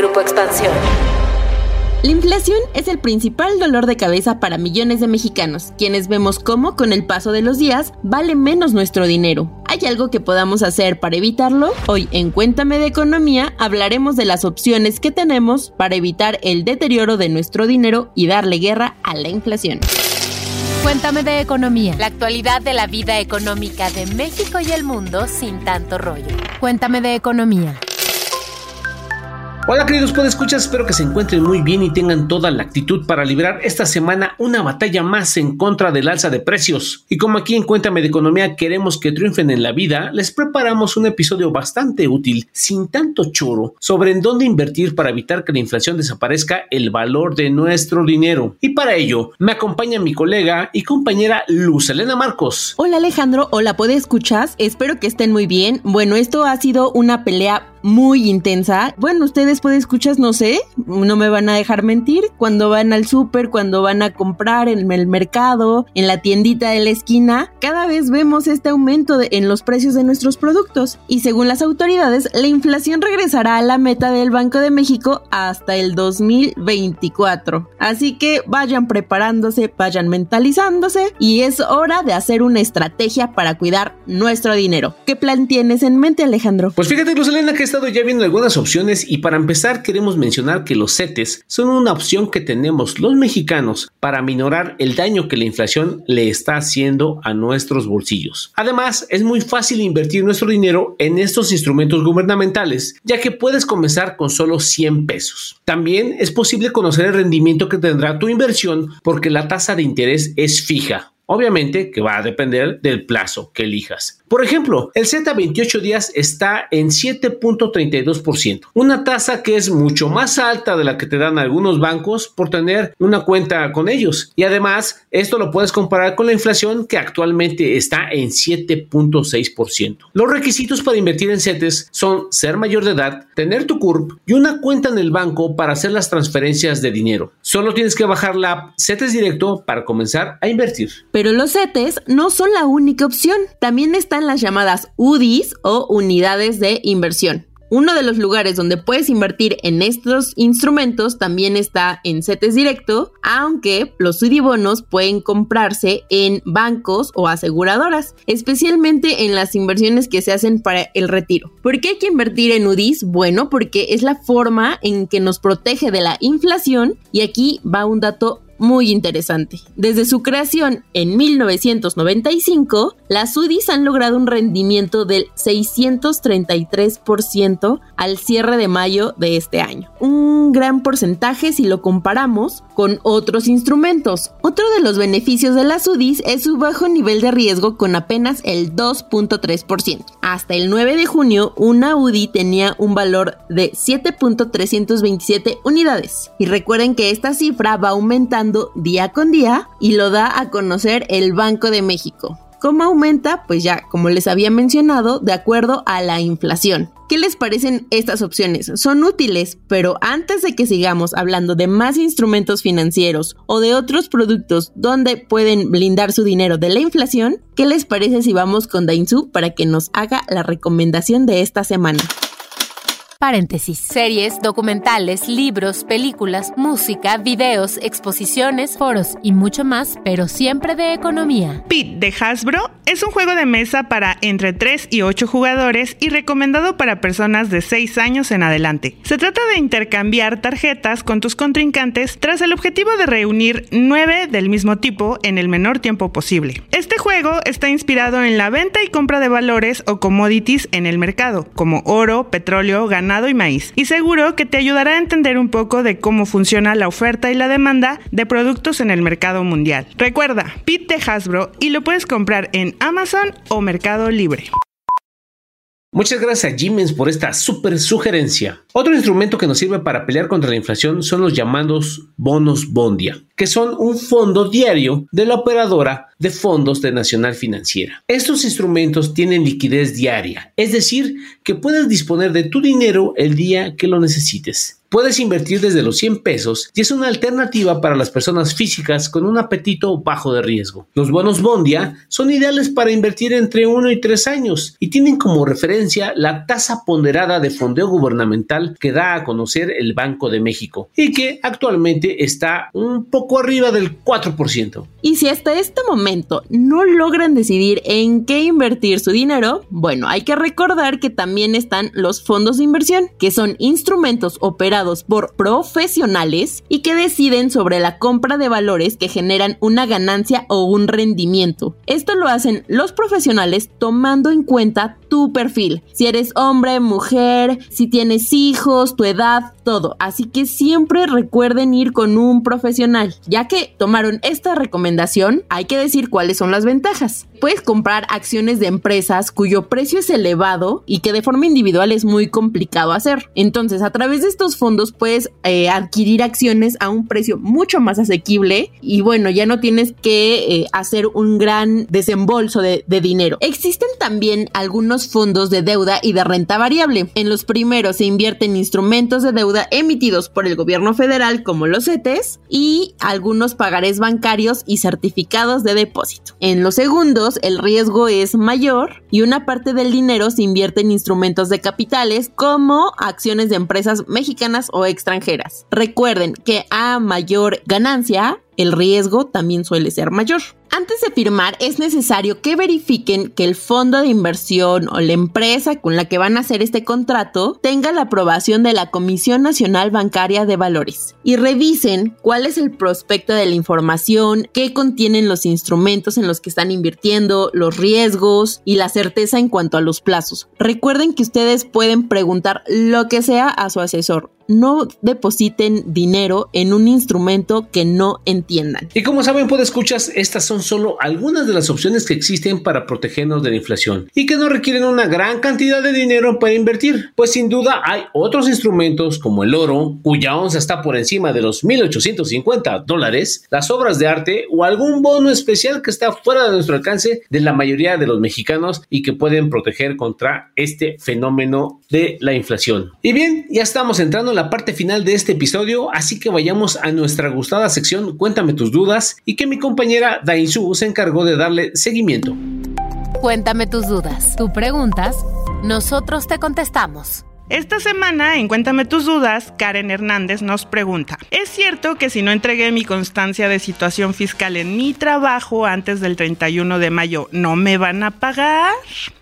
Grupo Expansión. La inflación es el principal dolor de cabeza para millones de mexicanos, quienes vemos cómo con el paso de los días vale menos nuestro dinero. ¿Hay algo que podamos hacer para evitarlo? Hoy en Cuéntame de Economía hablaremos de las opciones que tenemos para evitar el deterioro de nuestro dinero y darle guerra a la inflación. Cuéntame de Economía, la actualidad de la vida económica de México y el mundo sin tanto rollo. Cuéntame de Economía. Hola queridos podescuchas, espero que se encuentren muy bien y tengan toda la actitud para librar esta semana una batalla más en contra del alza de precios. Y como aquí en Cuéntame de Economía queremos que triunfen en la vida, les preparamos un episodio bastante útil, sin tanto choro, sobre en dónde invertir para evitar que la inflación desaparezca el valor de nuestro dinero. Y para ello, me acompaña mi colega y compañera Luz Elena Marcos. Hola Alejandro, hola podescuchas, espero que estén muy bien. Bueno, esto ha sido una pelea muy intensa. Bueno, ustedes pueden escuchar, no sé, no me van a dejar mentir, cuando van al súper, cuando van a comprar en el mercado, en la tiendita de la esquina, cada vez vemos este aumento en los precios de nuestros productos y según las autoridades, la inflación regresará a la meta del Banco de México hasta el 2024. Así que vayan preparándose, vayan mentalizándose y es hora de hacer una estrategia para cuidar nuestro dinero. ¿Qué plan tienes en mente, Alejandro? Pues fíjate, Luz Elena, que estado ya viendo algunas opciones y para empezar queremos mencionar que los CETES son una opción que tenemos los mexicanos para minorar el daño que la inflación le está haciendo a nuestros bolsillos. Además, es muy fácil invertir nuestro dinero en estos instrumentos gubernamentales, ya que puedes comenzar con solo 100 pesos. También es posible conocer el rendimiento que tendrá tu inversión porque la tasa de interés es fija. Obviamente que va a depender del plazo que elijas. Por ejemplo, el Z 28 días está en 7.32%, una tasa que es mucho más alta de la que te dan algunos bancos por tener una cuenta con ellos. Y además, esto lo puedes comparar con la inflación que actualmente está en 7.6%. Los requisitos para invertir en CETES son ser mayor de edad, tener tu CURP y una cuenta en el banco para hacer las transferencias de dinero. Solo tienes que bajar la app CETES Directo para comenzar a invertir. Los CETES no son la única opción. También está las llamadas UDIs o unidades de inversión. Uno de los lugares donde puedes invertir en estos instrumentos también está en CETES Directo, aunque los UDI-bonos pueden comprarse en bancos o aseguradoras, especialmente en las inversiones que se hacen para el retiro. ¿Por qué hay que invertir en UDIs? Bueno, porque es la forma en que nos protege de la inflación y aquí va un dato muy interesante. Desde su creación en 1995, las UDIs han logrado un rendimiento del 633% al cierre de mayo de este año. Un gran porcentaje si lo comparamos con otros instrumentos. Otro de los beneficios de las UDIs es su bajo nivel de riesgo con apenas el 2.3%. Hasta el 9 de junio, una UDI tenía un valor de 7.327 unidades. Y recuerden que esta cifra va aumentando día con día y lo da a conocer el Banco de México. ¿Cómo aumenta? Pues ya, como les había mencionado, de acuerdo a la inflación. ¿Qué les parecen estas opciones? Son útiles, pero antes de que sigamos hablando de más instrumentos financieros o de otros productos donde pueden blindar su dinero de la inflación, ¿qué les parece si vamos con Dainzú para que nos haga la recomendación de esta semana? Paréntesis. Series, documentales, libros, películas, música, videos, exposiciones, foros y mucho más, pero siempre de economía. Pit de Hasbro es un juego de mesa para entre 3 y 8 jugadores y recomendado para personas de 6 años en adelante. Se trata de intercambiar tarjetas con tus contrincantes tras el objetivo de reunir 9 del mismo tipo en el menor tiempo posible. Este juego está inspirado en la venta y compra de valores o commodities en el mercado, como oro, petróleo, ganado, y maíz. Y seguro que te ayudará a entender un poco de cómo funciona la oferta y la demanda de productos en el mercado mundial. Recuerda, Pit Hasbro y lo puedes comprar en Amazon o Mercado Libre. Muchas gracias a Jimens por esta súper sugerencia. Otro instrumento que nos sirve para pelear contra la inflación son los llamados bonos bondia que son un fondo diario de la operadora de fondos de Nacional Financiera. Estos instrumentos tienen liquidez diaria, es decir, que puedes disponer de tu dinero el día que lo necesites. Puedes invertir desde los 100 pesos y es una alternativa para las personas físicas con un apetito bajo de riesgo. Los bonos Bondia son ideales para invertir entre 1 y 3 años y tienen como referencia la tasa ponderada de fondeo gubernamental que da a conocer el Banco de México y que actualmente está un poco arriba del 4%. Y si hasta este momento no logran decidir en qué invertir su dinero, bueno, hay que recordar que también están los fondos de inversión, que son instrumentos operados por profesionales y que deciden sobre la compra de valores que generan una ganancia o un rendimiento. Esto lo hacen los profesionales tomando en cuenta tu perfil, si eres hombre, mujer, si tienes hijos, tu edad, todo. Así que siempre recuerden ir con un profesional. Ya que tomaron esta recomendación, hay que decir cuáles son las ventajas. Puedes comprar acciones de empresas cuyo precio es elevado y que de forma individual es muy complicado hacer. Entonces, a través de estos fondos puedes eh, adquirir acciones a un precio mucho más asequible y bueno, ya no tienes que eh, hacer un gran desembolso de, de dinero. Existen también algunos fondos de deuda y de renta variable. En los primeros se invierten instrumentos de deuda emitidos por el gobierno federal como los CETES y algunos pagarés bancarios y certificados de depósito. En los segundos el riesgo es mayor y una parte del dinero se invierte en instrumentos de capitales como acciones de empresas mexicanas o extranjeras. Recuerden que a mayor ganancia, el riesgo también suele ser mayor. Antes de firmar es necesario que verifiquen que el fondo de inversión o la empresa con la que van a hacer este contrato tenga la aprobación de la Comisión Nacional Bancaria de Valores y revisen cuál es el prospecto de la información, qué contienen los instrumentos en los que están invirtiendo, los riesgos y la certeza en cuanto a los plazos. Recuerden que ustedes pueden preguntar lo que sea a su asesor. No depositen dinero en un instrumento que no entiendan. Y como saben, puede escuchas, estas son solo algunas de las opciones que existen para protegernos de la inflación y que no requieren una gran cantidad de dinero para invertir, pues sin duda hay otros instrumentos como el oro, cuya onza está por encima de los 1.850 dólares, las obras de arte o algún bono especial que está fuera de nuestro alcance de la mayoría de los mexicanos y que pueden proteger contra este fenómeno de la inflación. Y bien, ya estamos entrando en la parte final de este episodio, así que vayamos a nuestra gustada sección Cuéntame tus dudas y que mi compañera Dain se encargó de darle seguimiento. Cuéntame tus dudas. Tú preguntas, nosotros te contestamos. Esta semana, en Cuéntame tus dudas, Karen Hernández nos pregunta, ¿es cierto que si no entregué mi constancia de situación fiscal en mi trabajo antes del 31 de mayo, no me van a pagar?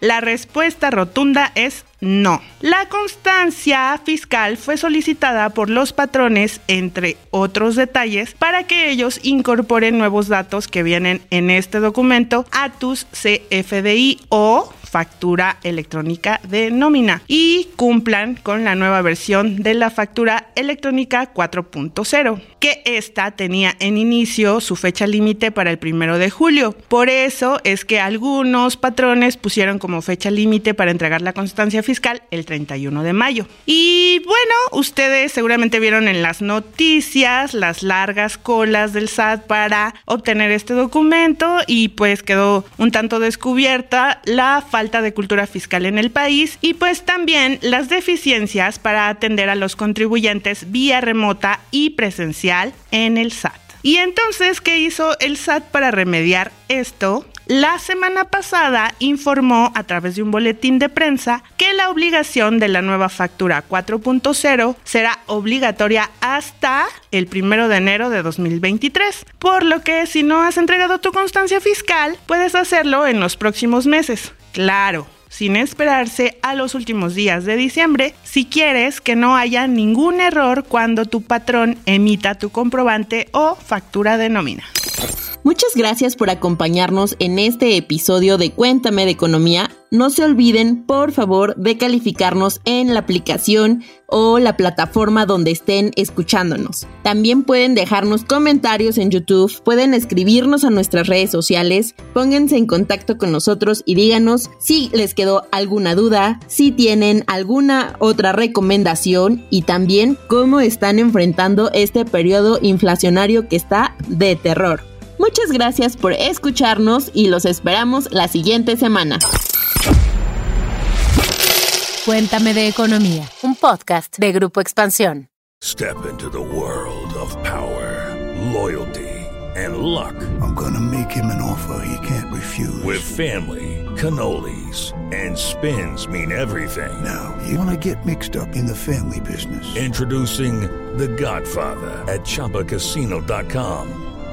La respuesta rotunda es no. La constancia fiscal fue solicitada por los patrones, entre otros detalles, para que ellos incorporen nuevos datos que vienen en este documento a tus CFDI o factura electrónica de nómina y cumplan con la nueva versión de la factura electrónica 4.0, que esta tenía en inicio su fecha límite para el primero de julio. Por eso es que algunos patrones pusieron como fecha límite para entregar la constancia fiscal el 31 de mayo. Y bueno, ustedes seguramente vieron en las noticias las largas colas del SAT para obtener este documento y pues quedó un tanto descubierta la falta de cultura fiscal en el país y pues también las deficiencias para atender a los contribuyentes vía remota y presencial en el SAT. Y entonces, ¿qué hizo el SAT para remediar esto? La semana pasada informó a través de un boletín de prensa que la obligación de la nueva factura 4.0 será obligatoria hasta el 1 de enero de 2023, por lo que si no has entregado tu constancia fiscal, puedes hacerlo en los próximos meses. Claro, sin esperarse a los últimos días de diciembre si quieres que no haya ningún error cuando tu patrón emita tu comprobante o factura de nómina. Muchas gracias por acompañarnos en este episodio de Cuéntame de Economía no se olviden, por favor, de calificarnos en la aplicación o la plataforma donde estén escuchándonos. También pueden dejarnos comentarios en YouTube, pueden escribirnos a nuestras redes sociales, pónganse en contacto con nosotros y díganos si les quedó alguna duda, si tienen alguna otra recomendación y también cómo están enfrentando este periodo inflacionario que está de terror. Muchas gracias por escucharnos y los esperamos la siguiente semana. Cuéntame de economía, un podcast de Grupo Expansión. Step into the world of power, loyalty and luck. I'm gonna make him an offer he can't refuse. With family, cannolis and spins mean everything. Now, you wanna get mixed up in the family business. Introducing The Godfather at chapacasino.com.